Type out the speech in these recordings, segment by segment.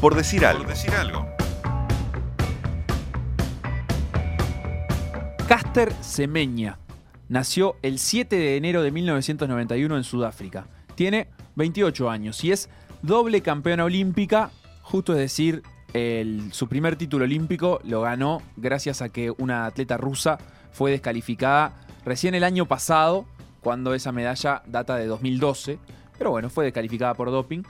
Por decir algo. Por decir algo. Caster Semeña nació el 7 de enero de 1991 en Sudáfrica. Tiene 28 años y es doble campeona olímpica, justo es decir, su primer título olímpico lo ganó gracias a que una atleta rusa fue descalificada recién el año pasado, cuando esa medalla data de 2012. Pero bueno, fue descalificada por doping.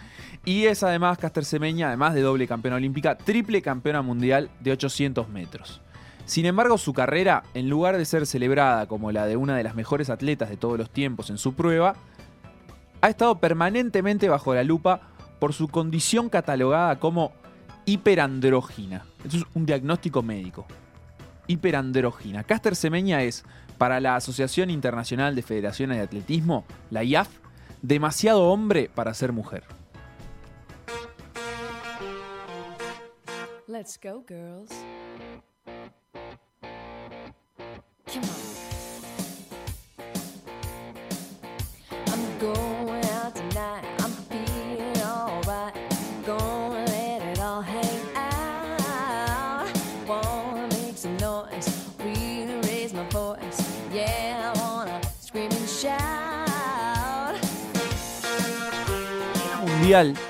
Y es además Caster Semeña, además de doble campeona olímpica, triple campeona mundial de 800 metros. Sin embargo, su carrera, en lugar de ser celebrada como la de una de las mejores atletas de todos los tiempos en su prueba, ha estado permanentemente bajo la lupa por su condición catalogada como hiperandrógina. Esto es un diagnóstico médico. Hiperandrógina. Caster Semeña es, para la Asociación Internacional de Federaciones de Atletismo, la IAF, demasiado hombre para ser mujer. Let's go, girls.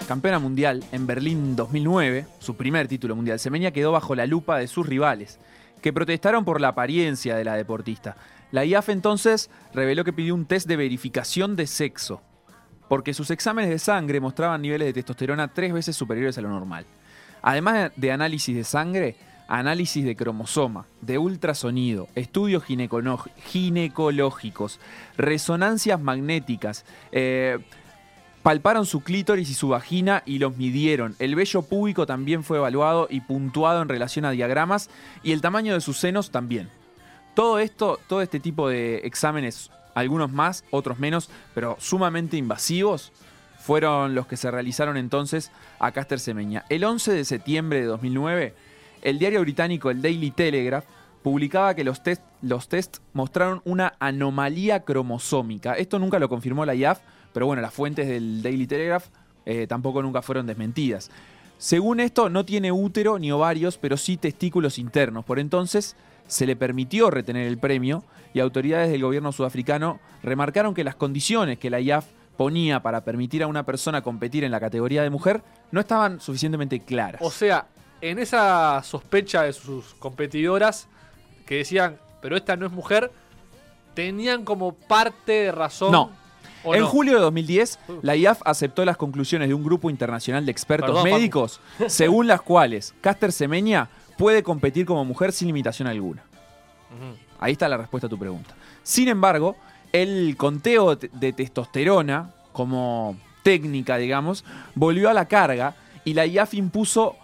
Campeona mundial en Berlín 2009, su primer título mundial. Semeña quedó bajo la lupa de sus rivales que protestaron por la apariencia de la deportista. La IAF entonces reveló que pidió un test de verificación de sexo, porque sus exámenes de sangre mostraban niveles de testosterona tres veces superiores a lo normal. Además de análisis de sangre, análisis de cromosoma, de ultrasonido, estudios ginecológicos, resonancias magnéticas, eh, Palparon su clítoris y su vagina y los midieron. El vello púbico también fue evaluado y puntuado en relación a diagramas y el tamaño de sus senos también. Todo esto, todo este tipo de exámenes, algunos más, otros menos, pero sumamente invasivos, fueron los que se realizaron entonces a Caster Semeña. El 11 de septiembre de 2009, el diario británico el Daily Telegraph publicaba que los test, los test mostraron una anomalía cromosómica. Esto nunca lo confirmó la IAF, pero bueno, las fuentes del Daily Telegraph eh, tampoco nunca fueron desmentidas. Según esto, no tiene útero ni ovarios, pero sí testículos internos. Por entonces, se le permitió retener el premio y autoridades del gobierno sudafricano remarcaron que las condiciones que la IAF ponía para permitir a una persona competir en la categoría de mujer no estaban suficientemente claras. O sea, en esa sospecha de sus competidoras que decían, pero esta no es mujer, tenían como parte de razón no. En julio de 2010, la IAF aceptó las conclusiones de un grupo internacional de expertos médicos, según las cuales Caster Semeña puede competir como mujer sin limitación alguna. Ahí está la respuesta a tu pregunta. Sin embargo, el conteo de testosterona, como técnica, digamos, volvió a la carga y la IAF impuso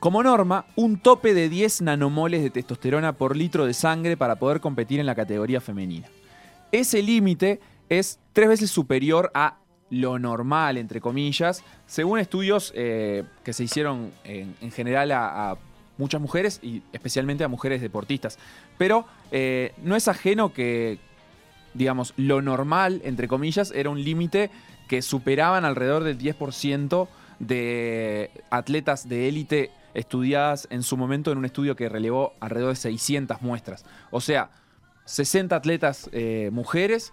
como norma un tope de 10 nanomoles de testosterona por litro de sangre para poder competir en la categoría femenina. Ese límite es tres veces superior a lo normal, entre comillas, según estudios eh, que se hicieron en, general a, muchas mujeres y especialmente a mujeres deportistas. Pero eh, no es ajeno que, digamos, lo normal, entre comillas, era un límite que superaban alrededor del 10% de atletas de élite estudiadas en su momento en un estudio que relevó alrededor de 600 muestras. O sea, 60 atletas eh, mujeres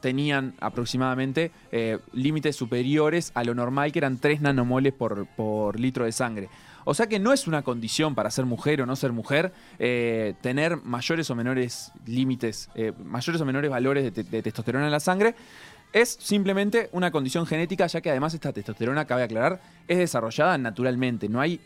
tenían aproximadamente eh, límites superiores a lo normal, que eran 3 nanomoles por, litro de sangre. O sea que no es una condición para ser mujer o no ser mujer eh, tener mayores o menores límites, eh, mayores o menores valores de, testosterona en la sangre. Es simplemente una condición genética, ya que además esta testosterona, cabe aclarar, es desarrollada naturalmente. No hay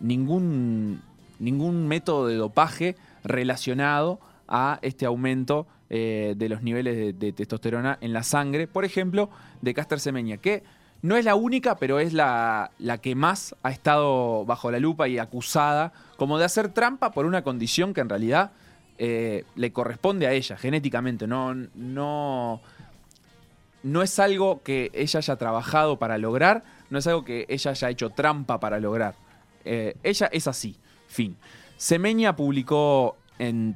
ningún, ningún método de dopaje relacionado a este aumento eh, de los niveles de, testosterona en la sangre, por ejemplo, de Caster Semeña, que no es la única, pero es la, la, que más ha estado bajo la lupa y acusada como de hacer trampa por una condición que en realidad eh, le corresponde a ella genéticamente, no, no, no es algo que ella haya trabajado para lograr, no es algo que ella haya hecho trampa para lograr. Eh, ella es así, fin. Semeña publicó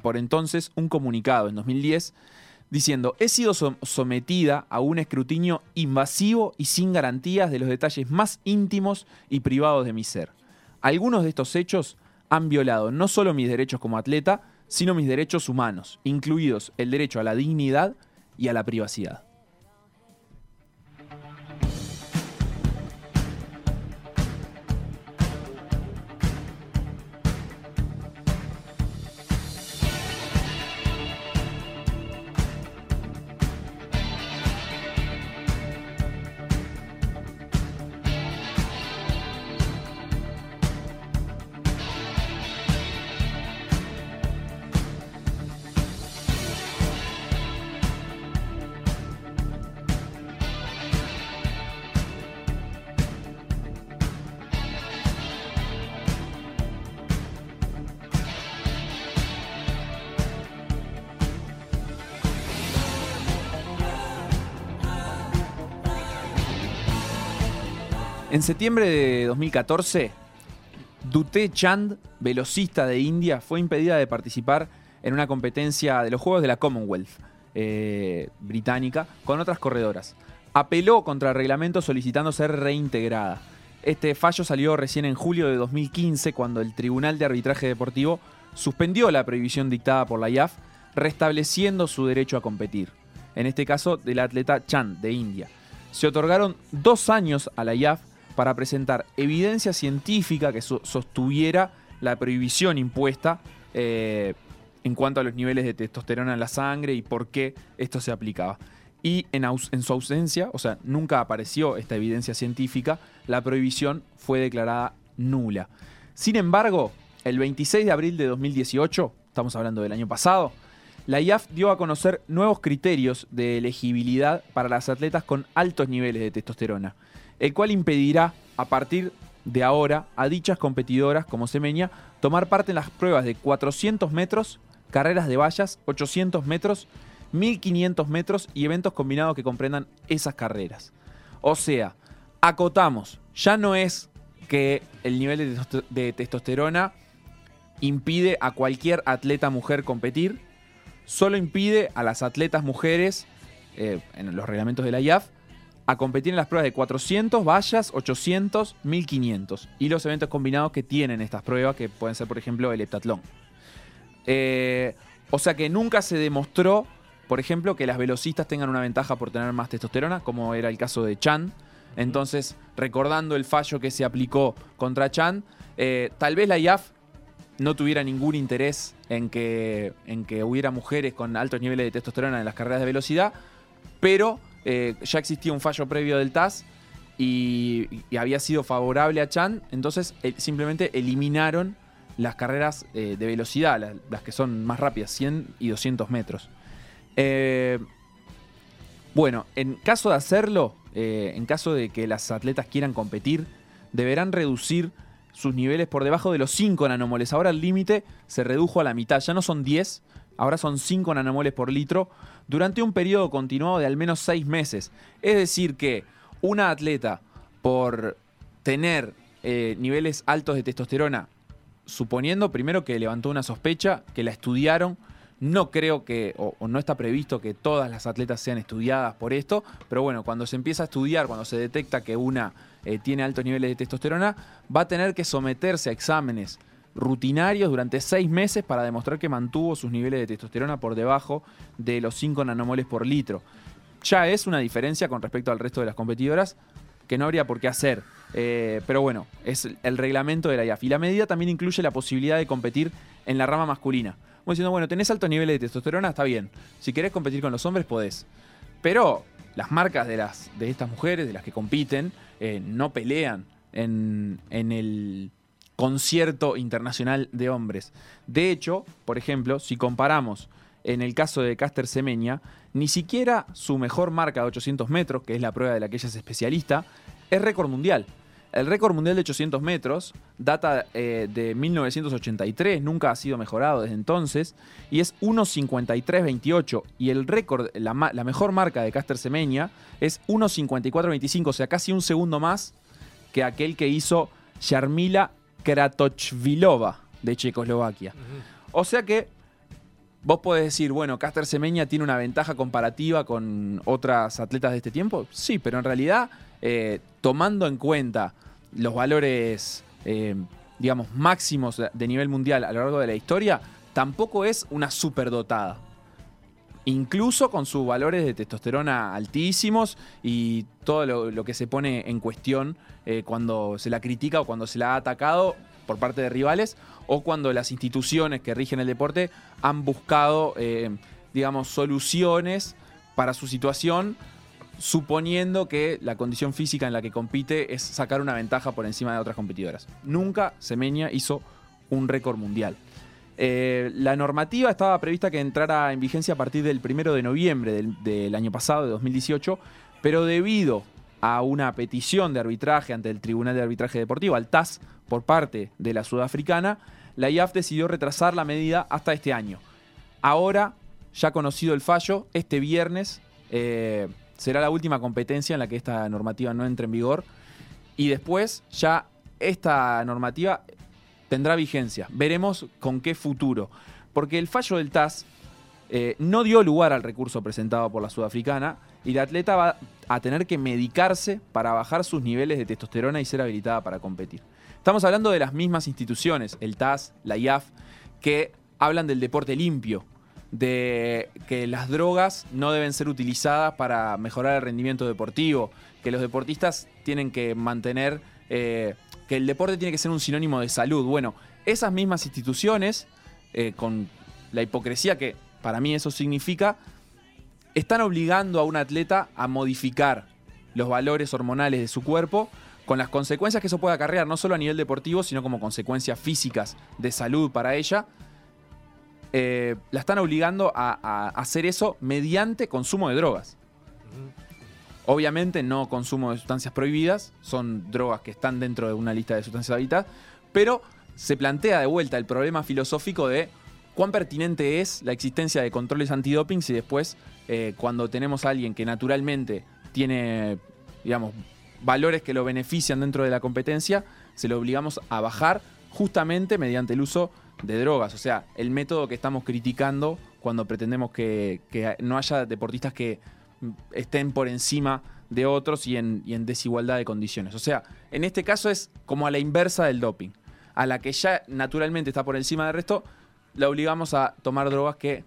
por entonces un comunicado en 2010 diciendo, he sido sometida a un escrutinio invasivo y sin garantías de los detalles más íntimos y privados de mi ser. Algunos de estos hechos han violado no solo mis derechos como atleta, sino mis derechos humanos, incluidos el derecho a la dignidad y a la privacidad. En septiembre de 2014, Dute Chand, velocista de India, fue impedida de participar en una competencia de los Juegos de la Commonwealth eh, británica con otras corredoras. Apeló contra el reglamento solicitando ser reintegrada. Este fallo salió recién en julio de 2015 cuando el Tribunal de Arbitraje Deportivo suspendió la prohibición dictada por la IAF, restableciendo su derecho a competir. En este caso, del atleta Chand de India. Se otorgaron dos años a la IAF para presentar evidencia científica que sostuviera la prohibición impuesta eh, en cuanto a los niveles de testosterona en la sangre y por qué esto se aplicaba. Y en, en, su ausencia, o sea, nunca apareció esta evidencia científica, la prohibición fue declarada nula. Sin embargo, el 26 de abril de 2018, estamos hablando del año pasado, la IAF dio a conocer nuevos criterios de elegibilidad para las atletas con altos niveles de testosterona el cual impedirá a partir de ahora a dichas competidoras como Semeña tomar parte en las pruebas de 400 metros, carreras de vallas, 800 metros, 1500 metros y eventos combinados que comprendan esas carreras. O sea, acotamos, ya no es que el nivel de, testosterona impide a cualquier atleta mujer competir, solo impide a las atletas mujeres, eh, en los reglamentos de la IAF, a competir en las pruebas de 400 vallas, 800, 1500 y los eventos combinados que tienen estas pruebas, que pueden ser, por ejemplo, el heptatlón. Eh, o sea que nunca se demostró, por ejemplo, que las velocistas tengan una ventaja por tener más testosterona, como era el caso de Chan. Entonces, recordando el fallo que se aplicó contra Chan, eh, tal vez la IAF no tuviera ningún interés en que, en que hubiera mujeres con altos niveles de testosterona en las carreras de velocidad, pero eh, ya existía un fallo previo del TAS y, había sido favorable a Chan, entonces eh, simplemente eliminaron las carreras eh, de velocidad, las, que son más rápidas, 100 y 200 metros. bueno, en caso de hacerlo, en caso de que las atletas quieran competir, deberán reducir sus niveles por debajo de los 5 nanomoles. Ahora el límite se redujo a la mitad, ya no son 10, ahora son 5 nanomoles por litro durante un periodo continuado de al menos 6 meses. Es decir, que una atleta, por tener eh, niveles altos de testosterona, suponiendo primero que levantó una sospecha, que la estudiaron, no creo que, o, no está previsto que todas las atletas sean estudiadas por esto, pero bueno, cuando se empieza a estudiar, cuando se detecta que una eh, tiene altos niveles de testosterona, va a tener que someterse a exámenes rutinarios durante seis meses para demostrar que mantuvo sus niveles de testosterona por debajo de los 5 nanomoles por litro. Ya es una diferencia con respecto al resto de las competidoras que no habría por qué hacer. Eh, pero bueno, es el reglamento de la IAF. Y la medida también incluye la posibilidad de competir en la rama masculina. Como diciendo, bueno, tenés altos niveles de testosterona, está bien. Si querés competir con los hombres, podés. Pero las marcas de, las, de estas mujeres, de las que compiten, eh, no pelean en, en el concierto internacional de hombres. De hecho, por ejemplo, si comparamos en el caso de Caster Semeña, ni siquiera su mejor marca de 800 metros, que es la prueba de la que ella es especialista, es récord mundial. El récord mundial de 800 metros data eh, de 1983, nunca ha sido mejorado desde entonces, y es 1.53.28. Y el récord, la, mejor marca de Caster Semeña es 1.54.25, o sea, casi un segundo más que aquel que hizo Yarmila Kratochvilova de Checoslovaquia. O sea que Vos podés decir, bueno, Caster Semeña tiene una ventaja comparativa con otras atletas de este tiempo. Sí, pero en realidad, eh, tomando en cuenta los valores, eh, digamos, máximos de nivel mundial a lo largo de la historia, tampoco es una superdotada. Incluso con sus valores de testosterona altísimos y todo lo, que se pone en cuestión eh, cuando se la critica o cuando se la ha atacado por parte de rivales o cuando las instituciones que rigen el deporte han buscado, eh, digamos, soluciones para su situación, suponiendo que la condición física en la que compite es sacar una ventaja por encima de otras competidoras. Nunca Semenia hizo un récord mundial. Eh, la normativa estaba prevista que entrara en vigencia a partir del 1 de noviembre del, año pasado, de 2018, pero debido a una petición de arbitraje ante el Tribunal de Arbitraje Deportivo, al TAS, por parte de la sudafricana, la IAF decidió retrasar la medida hasta este año. Ahora, ya conocido el fallo, este viernes eh, será la última competencia en la que esta normativa no entre en vigor y después ya esta normativa tendrá vigencia. Veremos con qué futuro. Porque el fallo del TAS eh, no dio lugar al recurso presentado por la sudafricana y la atleta va a tener que medicarse para bajar sus niveles de testosterona y ser habilitada para competir. Estamos hablando de las mismas instituciones, el TAS, la IAF, que hablan del deporte limpio, de que las drogas no deben ser utilizadas para mejorar el rendimiento deportivo, que los deportistas tienen que mantener, eh, que el deporte tiene que ser un sinónimo de salud. Bueno, esas mismas instituciones, eh, con la hipocresía que para mí eso significa, están obligando a un atleta a modificar los valores hormonales de su cuerpo con las consecuencias que eso puede acarrear, no solo a nivel deportivo, sino como consecuencias físicas de salud para ella, eh, la están obligando a, hacer eso mediante consumo de drogas. Obviamente no consumo de sustancias prohibidas, son drogas que están dentro de una lista de sustancias habitadas, pero se plantea de vuelta el problema filosófico de cuán pertinente es la existencia de controles antidoping si después, eh, cuando tenemos a alguien que naturalmente tiene, digamos, valores que lo benefician dentro de la competencia, se lo obligamos a bajar justamente mediante el uso de drogas. O sea, el método que estamos criticando cuando pretendemos que, no haya deportistas que estén por encima de otros y en, desigualdad de condiciones. O sea, en este caso es como a la inversa del doping. A la que ya naturalmente está por encima del resto, la obligamos a tomar drogas que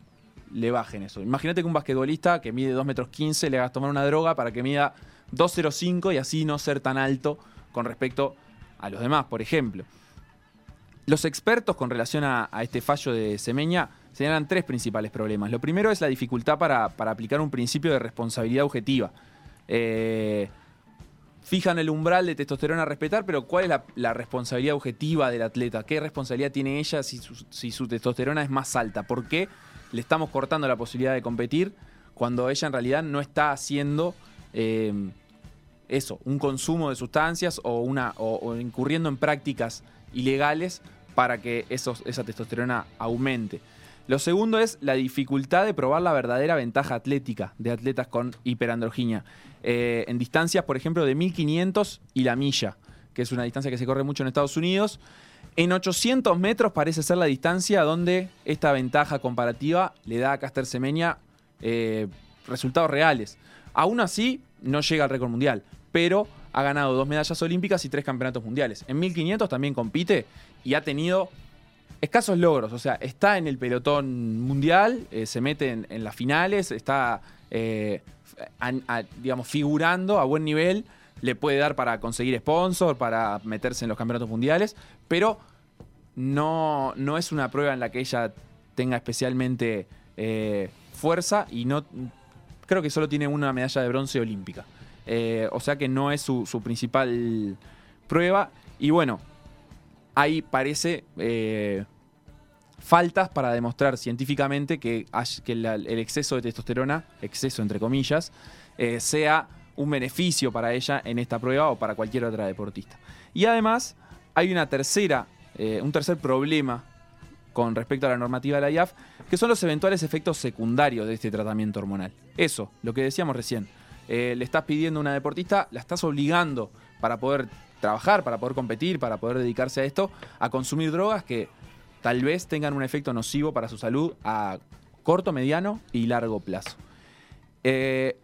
le bajen eso. Imagínate que un basquetbolista que mide 2 metros 15 le hagas tomar una droga para que mida 2.05 y así no ser tan alto con respecto a los demás, por ejemplo. Los expertos con relación a, este fallo de Semeña señalan tres principales problemas. Lo primero es la dificultad para, aplicar un principio de responsabilidad objetiva. Eh, fijan el umbral de testosterona a respetar, pero ¿cuál es la, responsabilidad objetiva del atleta? ¿Qué responsabilidad tiene ella si su, testosterona es más alta? ¿Por qué le estamos cortando la posibilidad de competir cuando ella en realidad no está haciendo eh, eso, un consumo de sustancias o, una, o, incurriendo en prácticas ilegales para que esos, esa testosterona aumente. Lo segundo es la dificultad de probar la verdadera ventaja atlética de atletas con hiperandroginia. Eh, en distancias, por ejemplo, de 1500 y la milla, que es una distancia que se corre mucho en Estados Unidos. En 800 metros parece ser la distancia donde esta ventaja comparativa le da a Caster Semenya eh, resultados reales. Aún así, no llega al récord mundial, pero ha ganado dos medallas olímpicas y tres campeonatos mundiales. En 1500 también compite y ha tenido escasos logros. O sea, está en el pelotón mundial, eh, se mete en, las finales, está, eh, digamos, figurando a buen nivel. Le puede dar para conseguir sponsor, para meterse en los campeonatos mundiales, pero no, no es una prueba en la que ella tenga especialmente eh, fuerza y no creo que solo tiene una medalla de bronce olímpica. o sea que no es su, su principal prueba. Y bueno, ahí parece eh, faltas para demostrar científicamente que, el exceso de testosterona, exceso entre comillas, eh, sea un beneficio para ella en esta prueba o para cualquier otra deportista. Y además hay una tercera, eh, un tercer problema con respecto a la normativa de la IAF, que son los eventuales efectos secundarios de este tratamiento hormonal. Eso, lo que decíamos recién. le estás pidiendo a una deportista, la estás obligando para poder trabajar, para poder competir, para poder dedicarse a esto, a consumir drogas que tal vez tengan un efecto nocivo para su salud a corto, mediano y largo plazo. Eh,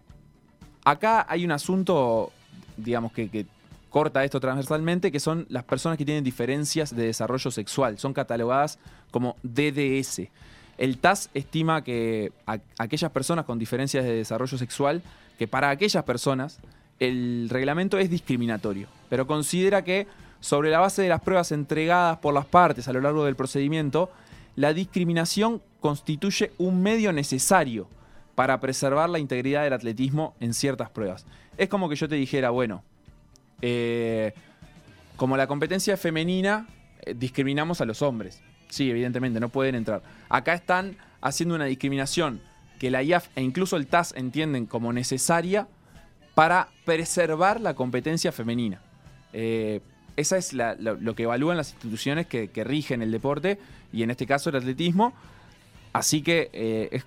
acá hay un asunto, digamos, que, corta esto transversalmente, que son las personas que tienen diferencias de desarrollo sexual. Son catalogadas como DDS. El TAS estima que aquellas personas con diferencias de desarrollo sexual, que para aquellas personas el reglamento es discriminatorio, pero considera que sobre la base de las pruebas entregadas por las partes a lo largo del procedimiento, la discriminación constituye un medio necesario para preservar la integridad del atletismo en ciertas pruebas. Es como que yo te dijera, bueno, eh, como la competencia femenina, eh, discriminamos a los hombres. Sí, evidentemente, no pueden entrar. Acá están haciendo una discriminación que la IAF e incluso el TAS entienden como necesaria para preservar la competencia femenina. Eh, esa es lo, que evalúan las instituciones que, rigen el deporte y en este caso el atletismo. Así que es,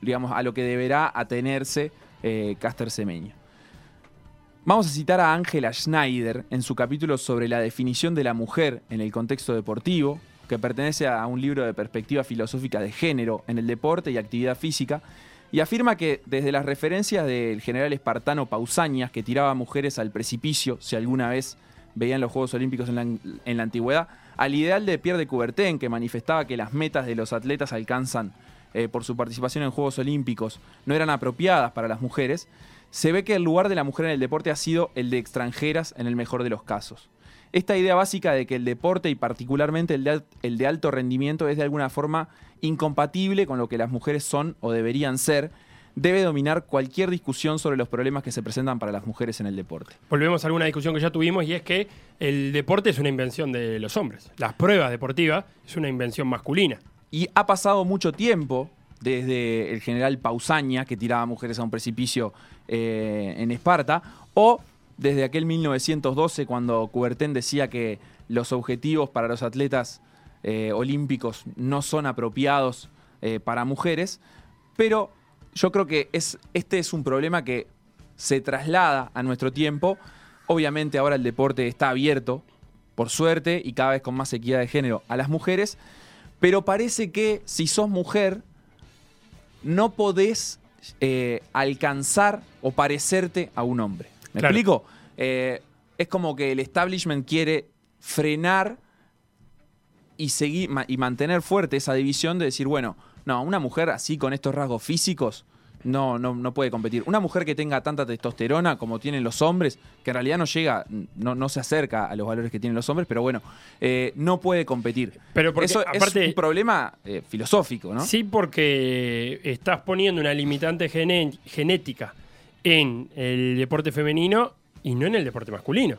digamos, a lo que deberá atenerse eh, Caster Semeño. Vamos a citar a Angela Schneider en su capítulo sobre la definición de la mujer en el contexto deportivo, que pertenece a un libro de perspectiva filosófica de género en el deporte y actividad física, y afirma que desde las referencias del general espartano Pausanias, que tiraba mujeres al precipicio si alguna vez veían los Juegos Olímpicos en la, en la antigüedad, al ideal de Pierre de Coubertin, que manifestaba que las metas de los atletas alcanzan eh, por su participación en Juegos Olímpicos no eran apropiadas para las mujeres, se ve que el lugar de la mujer en el deporte ha sido el de extranjeras en el mejor de los casos. Esta idea básica de que el deporte y particularmente el de, el de alto rendimiento es de alguna forma incompatible con lo que las mujeres son o deberían ser, debe dominar cualquier discusión sobre los problemas que se presentan para las mujeres en el deporte. Volvemos a alguna discusión que ya tuvimos y es que el deporte es una invención de los hombres. Las pruebas deportivas es una invención masculina. Y ha pasado mucho tiempo desde el general Pausania, que tiraba mujeres a un precipicio eh, en Esparta, o desde aquel 1912, cuando Coubertin decía que los objetivos para los atletas eh, olímpicos no son apropiados eh, para mujeres, pero yo creo que es, este es un problema que se traslada a nuestro tiempo. Obviamente ahora el deporte está abierto, por suerte, y cada vez con más equidad de género a las mujeres, pero parece que si sos mujer, no podés eh, alcanzar o parecerte a un hombre. ¿Me explico? Eh, es como que el establishment quiere frenar y, seguir, y mantener fuerte esa división de decir, bueno, no, una mujer así con estos rasgos físicos no, no, no puede competir. Una mujer que tenga tanta testosterona como tienen los hombres, que en realidad no llega, no, no se acerca a los valores que tienen los hombres, pero bueno, eh, no puede competir. Pero Eso es un problema eh, filosófico, ¿no? Sí, porque estás poniendo una limitante genética en el deporte femenino y no en el deporte masculino.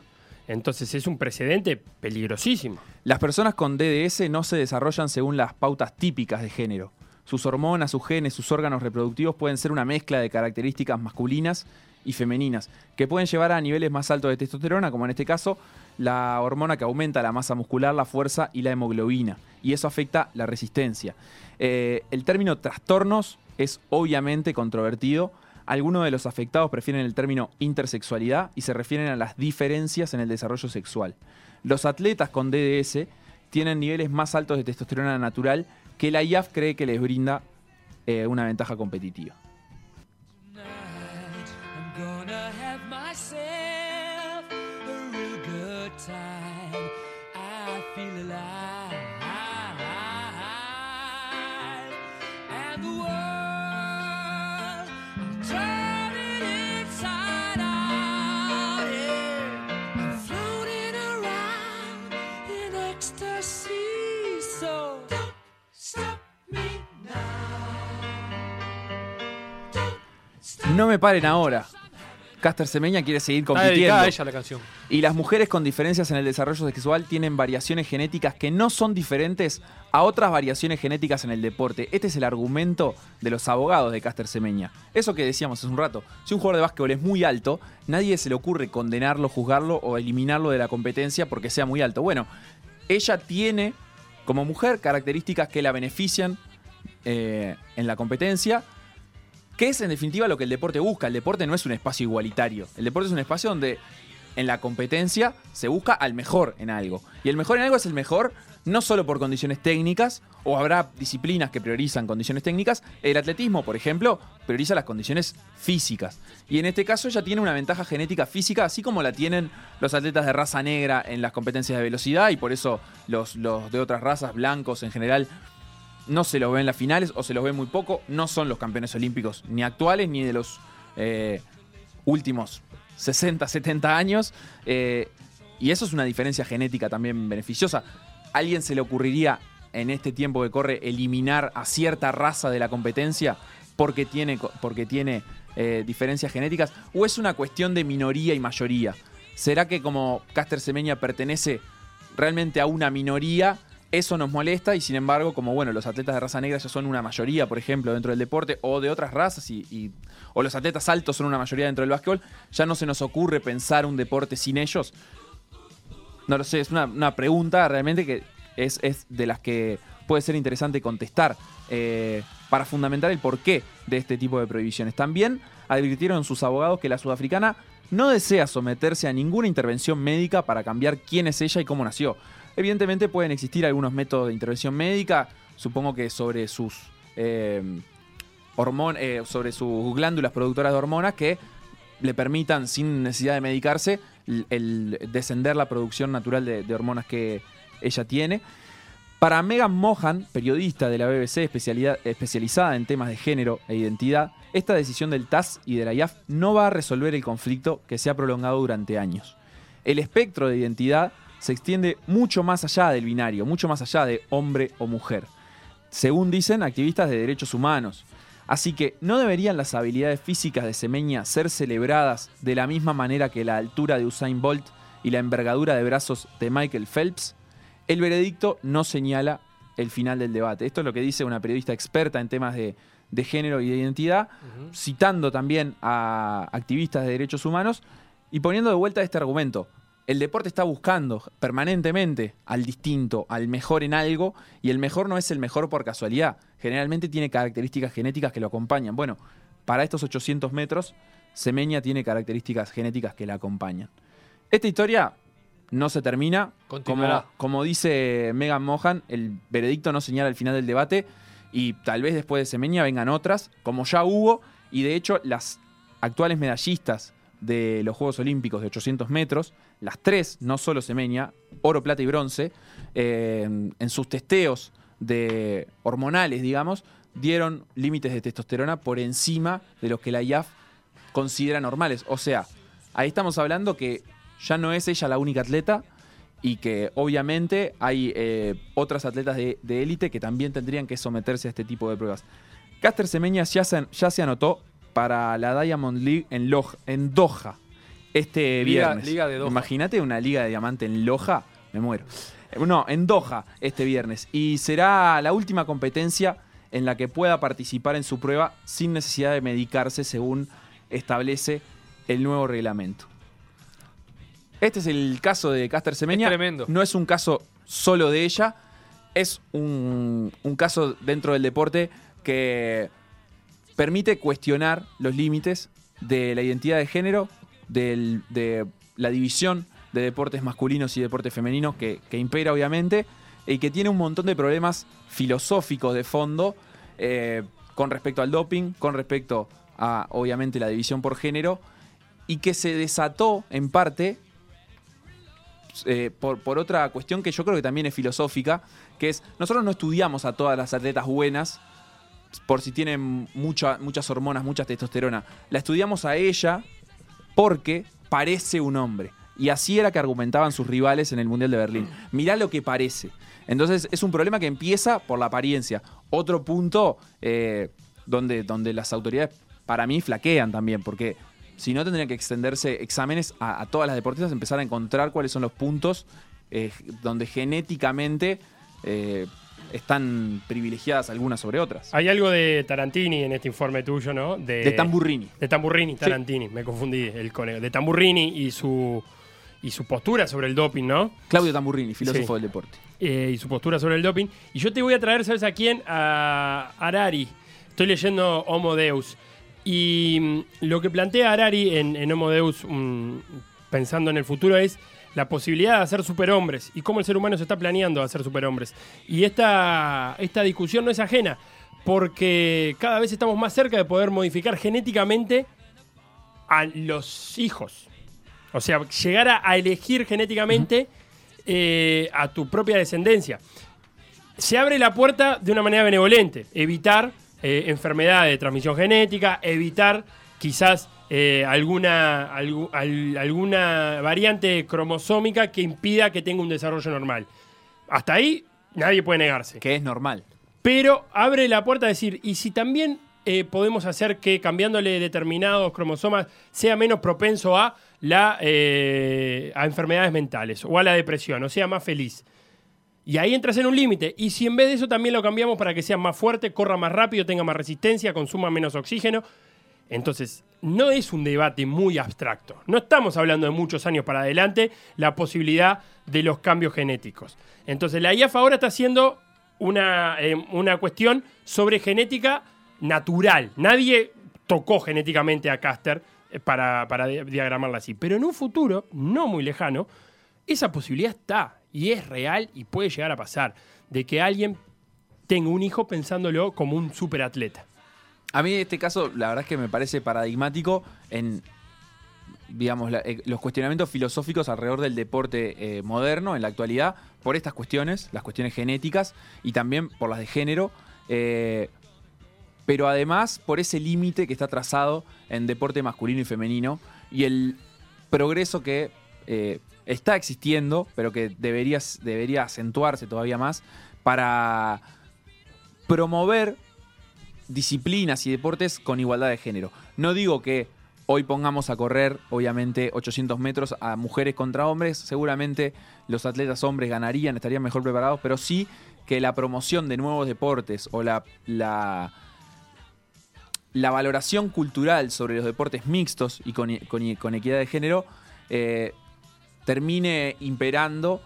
Entonces es un precedente peligrosísimo. Las personas con DDS no se desarrollan según las pautas típicas de género. Sus hormonas, sus genes, sus órganos reproductivos pueden ser una mezcla de características masculinas y femeninas, que pueden llevar a niveles más altos de testosterona, como en este caso la hormona que aumenta la masa muscular, la fuerza y la hemoglobina, y eso afecta la resistencia. Eh, el término trastornos es obviamente controvertido. Algunos de los afectados prefieren el término intersexualidad y se refieren a las diferencias en el desarrollo sexual. Los atletas con DDS tienen niveles más altos de testosterona natural que la IAF cree que les brinda eh, una ventaja competitiva. No me paren ahora. Caster Semeña quiere seguir compitiendo. A ella la canción. Y las mujeres con diferencias en el desarrollo sexual tienen variaciones genéticas que no son diferentes a otras variaciones genéticas en el deporte. Este es el argumento de los abogados de Caster Semeña. Eso que decíamos hace un rato. Si un jugador de básquetbol es muy alto, nadie se le ocurre condenarlo, juzgarlo o eliminarlo de la competencia porque sea muy alto. Bueno, ella tiene como mujer características que la benefician eh, en la competencia que es en definitiva lo que el deporte busca. El deporte no es un espacio igualitario. El deporte es un espacio donde en la competencia se busca al mejor en algo. Y el mejor en algo es el mejor no solo por condiciones técnicas, o habrá disciplinas que priorizan condiciones técnicas, el atletismo, por ejemplo, prioriza las condiciones físicas. Y en este caso ella tiene una ventaja genética física, así como la tienen los atletas de raza negra en las competencias de velocidad, y por eso los, los de otras razas, blancos en general, no se los ven en las finales o se los ve muy poco, no son los campeones olímpicos ni actuales ni de los eh, últimos 60, 70 años. Eh, y eso es una diferencia genética también beneficiosa alguien se le ocurriría en este tiempo que corre eliminar a cierta raza de la competencia porque tiene, porque tiene eh, diferencias genéticas? ¿O es una cuestión de minoría y mayoría? ¿Será que como Caster Semeña pertenece realmente a una minoría, eso nos molesta y sin embargo, como bueno, los atletas de raza negra ya son una mayoría, por ejemplo, dentro del deporte, o de otras razas, y, o los atletas altos son una mayoría dentro del básquetbol, ya no se nos ocurre pensar un deporte sin ellos. No lo sé, es una, pregunta realmente que es, de las que puede ser interesante contestar eh, para fundamentar el porqué de este tipo de prohibiciones. También advirtieron sus abogados que la sudafricana no desea someterse a ninguna intervención médica para cambiar quién es ella y cómo nació. Evidentemente pueden existir algunos métodos de intervención médica, supongo que sobre sus, eh, eh, sobre sus glándulas productoras de hormonas que le permitan, sin necesidad de medicarse, el, descender la producción natural de, hormonas que ella tiene. Para Megan Mohan, periodista de la BBC especializada en temas de género e identidad, esta decisión del TAS y de la IAF no va a resolver el conflicto que se ha prolongado durante años. El espectro de identidad se extiende mucho más allá del binario, mucho más allá de hombre o mujer, según dicen activistas de derechos humanos. Así que, ¿no deberían las habilidades físicas de Semeña ser celebradas de la misma manera que la altura de Usain Bolt y la envergadura de brazos de Michael Phelps? El veredicto no señala el final del debate. Esto es lo que dice una periodista experta en temas de, género y de identidad, citando también a activistas de derechos humanos y poniendo de vuelta este argumento el deporte está buscando permanentemente al distinto, al mejor en algo, y el mejor no es el mejor por casualidad. Generalmente tiene características genéticas que lo acompañan. Bueno, para estos 800 metros, Semeña tiene características genéticas que la acompañan. Esta historia no se termina. Como, como, dice Megan Mohan, el veredicto no señala el final del debate y tal vez después de Semeña vengan otras, como ya hubo, y de hecho las actuales medallistas de los Juegos Olímpicos de 800 metros, las tres, no solo Semeña, oro, plata y bronce, eh, en sus testeos de hormonales, digamos, dieron límites de testosterona por encima de los que la IAF considera normales. O sea, ahí estamos hablando que ya no es ella la única atleta y que obviamente hay eh, otras atletas de élite que también tendrían que someterse a este tipo de pruebas. Caster Semeña ya ya se anotó para la Diamond League en, en Doha este viernes. Imagínate una liga de diamante en Loja, me muero. Eh, no, en Doha este viernes. Y será la última competencia en la que pueda participar en su prueba sin necesidad de medicarse según establece el nuevo reglamento. Este es el caso de Caster Semeña. tremendo. No es un caso solo de ella, es un, un caso dentro del deporte que permite cuestionar los límites de la identidad de género, de la división de deportes masculinos y deportes femeninos que, impera obviamente y que tiene un montón de problemas filosóficos de fondo eh, con respecto al doping, con respecto a obviamente la división por género y que se desató en parte eh, por, por, otra cuestión que yo creo que también es filosófica, que es, nosotros no estudiamos a todas las atletas buenas por si tienen muchas hormonas, mucha testosterona. La estudiamos a ella porque parece un hombre. Y así era que argumentaban sus rivales en el Mundial de Berlín. Mirá lo que parece. Entonces es un problema que empieza por la apariencia. Otro punto eh, donde, donde las autoridades para mí flaquean también, porque si no tendrían que extenderse exámenes a, todas las deportistas, empezar a encontrar cuáles son los puntos eh, donde genéticamente eh, están privilegiadas algunas sobre otras. Hay algo de Tarantini en este informe tuyo, ¿no? De, Tamburrini. De Tamburrini, Tarantini, me confundí, el conejo. De Tamburrini y su, y su postura sobre el doping, ¿no? Claudio Tamburrini, filósofo del deporte. Eh, y su postura sobre el doping. Y yo te voy a traer, ¿sabes a quién? A Arari. Estoy leyendo Homo Deus. Y mm, lo que plantea Arari en, en Homo Deus, un pensando en el futuro, es la posibilidad de hacer superhombres y cómo el ser humano se está planeando hacer superhombres. Y esta, esta discusión no es ajena, porque cada vez estamos más cerca de poder modificar genéticamente a los hijos. O sea, llegar a, elegir genéticamente eh, a tu propia descendencia. Se abre la puerta de una manera benevolente, evitar eh, enfermedades de transmisión genética, evitar quizás eh, alguna, alguna variante cromosómica que impida que tenga un desarrollo normal. Hasta ahí nadie puede negarse. Que es normal. Pero abre la puerta a decir, ¿y si también eh, podemos hacer que cambiándole determinados cromosomas sea menos propenso a, la, eh, a enfermedades mentales o a la depresión, o sea, más feliz? Y ahí entras en un límite. Y si en vez de eso también lo cambiamos para que sea más fuerte, corra más rápido, tenga más resistencia, consuma menos oxígeno, entonces, no es un debate muy abstracto. No estamos hablando de muchos años para adelante la posibilidad de los cambios genéticos. Entonces, la IAF ahora está haciendo una, eh, una cuestión sobre genética natural. Nadie tocó genéticamente a Caster eh, para, para diagramarla así. Pero en un futuro, no muy lejano, esa posibilidad está y es real y puede llegar a pasar de que alguien tenga un hijo pensándolo como un superatleta. A mí este caso, la verdad es que me parece paradigmático en digamos, eh, los cuestionamientos filosóficos alrededor del deporte eh, moderno en la actualidad por estas cuestiones, las cuestiones genéticas y también por las de género, eh, pero además por ese límite que está trazado en deporte masculino y femenino y el progreso que está existiendo, pero que debería, debería acentuarse todavía más para promover disciplinas y deportes con igualdad de género. No digo que hoy pongamos a correr, obviamente, 800 metros a mujeres contra hombres, seguramente los atletas hombres ganarían, estarían mejor preparados, pero sí que la promoción de nuevos deportes o la, la, valoración cultural sobre los deportes mixtos y con, equidad de género eh, termine imperando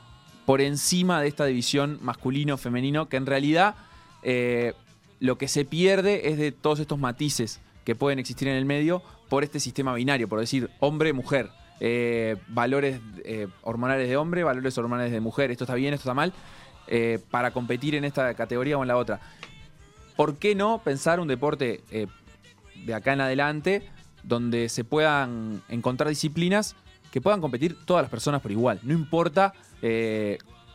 por encima de esta división masculino-femenino que en realidad eh, lo que se pierde es de todos estos matices que pueden existir en el medio por este sistema binario, por decir hombre-mujer. Eh, valores eh, hormonales de hombre, valores hormonales de mujer, esto está bien, esto está mal, eh, para competir en esta categoría o en la otra. ¿Por qué no pensar un deporte de acá en adelante donde se puedan encontrar disciplinas que puedan competir todas las personas por igual? No importa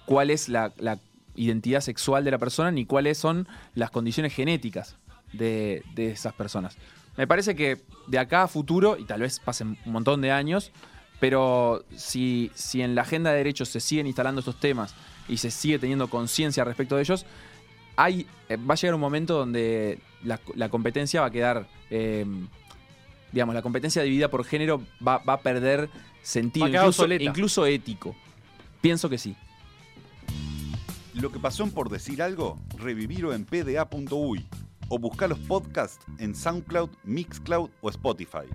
cuál es la, la identidad sexual de la persona ni cuáles son las condiciones genéticas de, esas personas. Me parece que de acá a futuro, y tal vez pasen un montón de años, pero si, si en la agenda de derechos se siguen instalando estos temas y se sigue teniendo conciencia respecto de ellos, hay, eh, va a llegar un momento donde la, competencia va a quedar, em, digamos, la competencia dividida por género va, a perder sentido, incluso ético. Pienso que sí. Lo que pasó en Por Decir Algo, revivirlo en pda.uy o buscar los podcasts en SoundCloud, Mixcloud o Spotify.